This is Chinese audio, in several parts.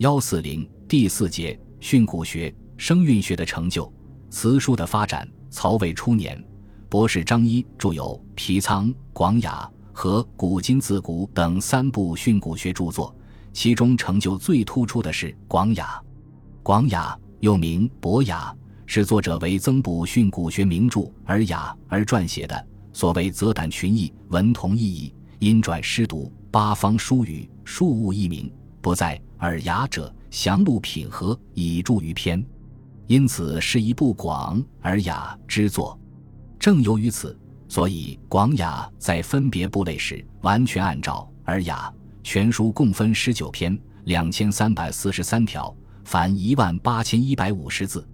幺四零第四节训诂学、声韵学的成就，词书的发展。曹魏初年，博士张一著有《皮仓》《广雅》和《古今字古》等三部训诂学著作，其中成就最突出的是《广雅》。《广雅》又名《博雅》，是作者为增补训诂学名著《尔雅》而撰写的。所谓则胆群义，文同意义，音转诗读，八方书语，数物异名，不在《尔雅》者，详录品和，以著于篇。因此是一部广而雅之作。正由于此，所以广雅在分别部类时，完全按照尔雅全书共分十九篇，两千三百四十三条，凡一万八千一百五十字。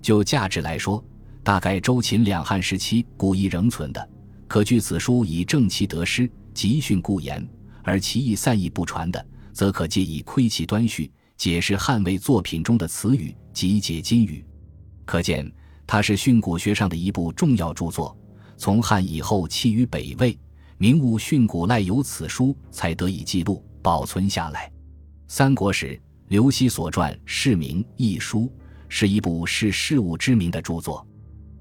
就价值来说，大概周秦两汉时期古意仍存的，可据此书以正其得失，集训故言，而其意散逸不传的，则可借以窥其端绪。解释汉魏作品中的词语，集结金语，可见它是训诂学上的一部重要著作。从汉以后弃于北魏，名物训诂赖有此书才得以记录保存下来。三国时，刘熙所传《释名》一书是一部视事物之名的著作。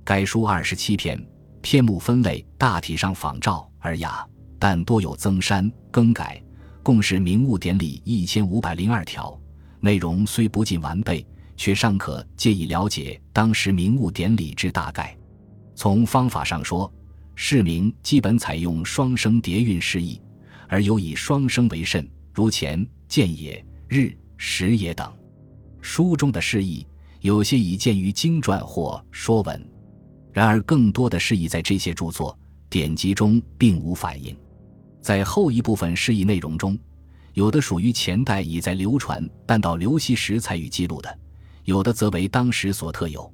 该书二十七篇，篇目分类大体上仿照《尔雅》，但多有增删更改，共是名物典礼一千五百零二条。内容虽不尽完备，却尚可借以了解当时名物典礼之大概。从方法上说，释名基本采用双声叠韵释义，而有以双声为甚，如前见也、日、时也等。书中的释义有些已见于经传或说文，然而更多的释义在这些著作典籍中并无反映。在后一部分释义内容中。有的属于前代已在流传，但到刘熙时才予记录的；有的则为当时所特有。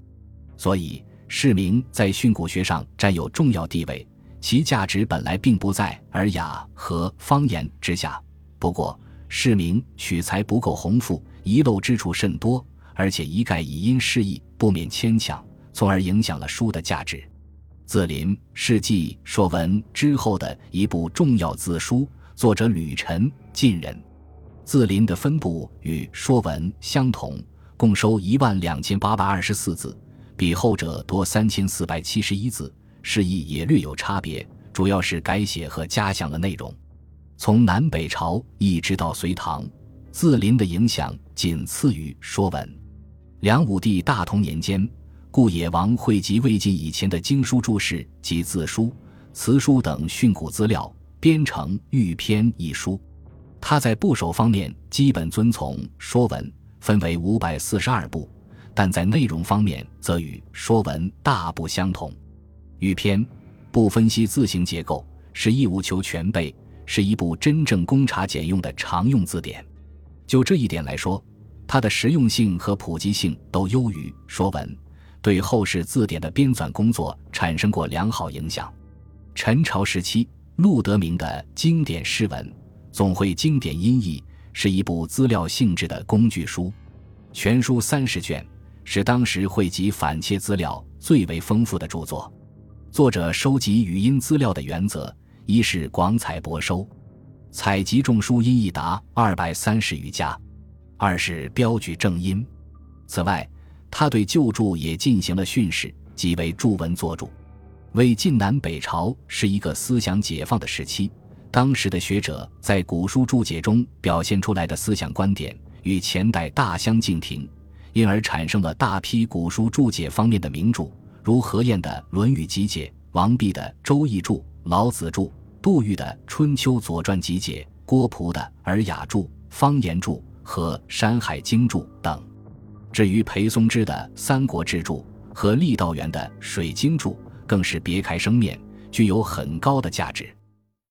所以，释名在训诂学上占有重要地位，其价值本来并不在尔雅和方言之下。不过，释名取材不够宏富，遗漏之处甚多，而且一概以因释义，不免牵强，从而影响了书的价值。字林是继《说文》之后的一部重要字书。作者吕臣，晋人，字林的分布与《说文》相同，共收一万两千八百二十四字，比后者多三千四百七十一字，释义也略有差别，主要是改写和加强了内容。从南北朝一直到隋唐，字林的影响仅次于《说文》。梁武帝大同年间，顾野王汇集魏晋以前的经书注释及字书、词书等训诂资料。编成《玉篇》一书，他在部首方面基本遵从《说文》，分为五百四十二部，但在内容方面则与《说文》大不相同。《玉篇》不分析字形结构，是义务求全备，是一部真正公查简用的常用字典。就这一点来说，它的实用性和普及性都优于《说文》，对后世字典的编纂工作产生过良好影响。陈朝时期。陆德明的经典诗文总会经典音译是一部资料性质的工具书，全书三十卷，是当时汇集反切资料最为丰富的著作。作者收集语音资料的原则，一是广采博收，采集众书音译达二百三十余家；二是标举正音。此外，他对旧注也进行了训示，即为注文作注。魏晋南北朝是一个思想解放的时期，当时的学者在古书注解中表现出来的思想观点与前代大相径庭，因而产生了大批古书注解方面的名著，如何晏的《论语集解》、王弼的《周易注》、老子注、杜预的《春秋左传集解》、郭璞的《尔雅注》、方言注和《山海经注》等。至于裴松之的《三国志注》和郦道元的《水经注》。更是别开生面，具有很高的价值。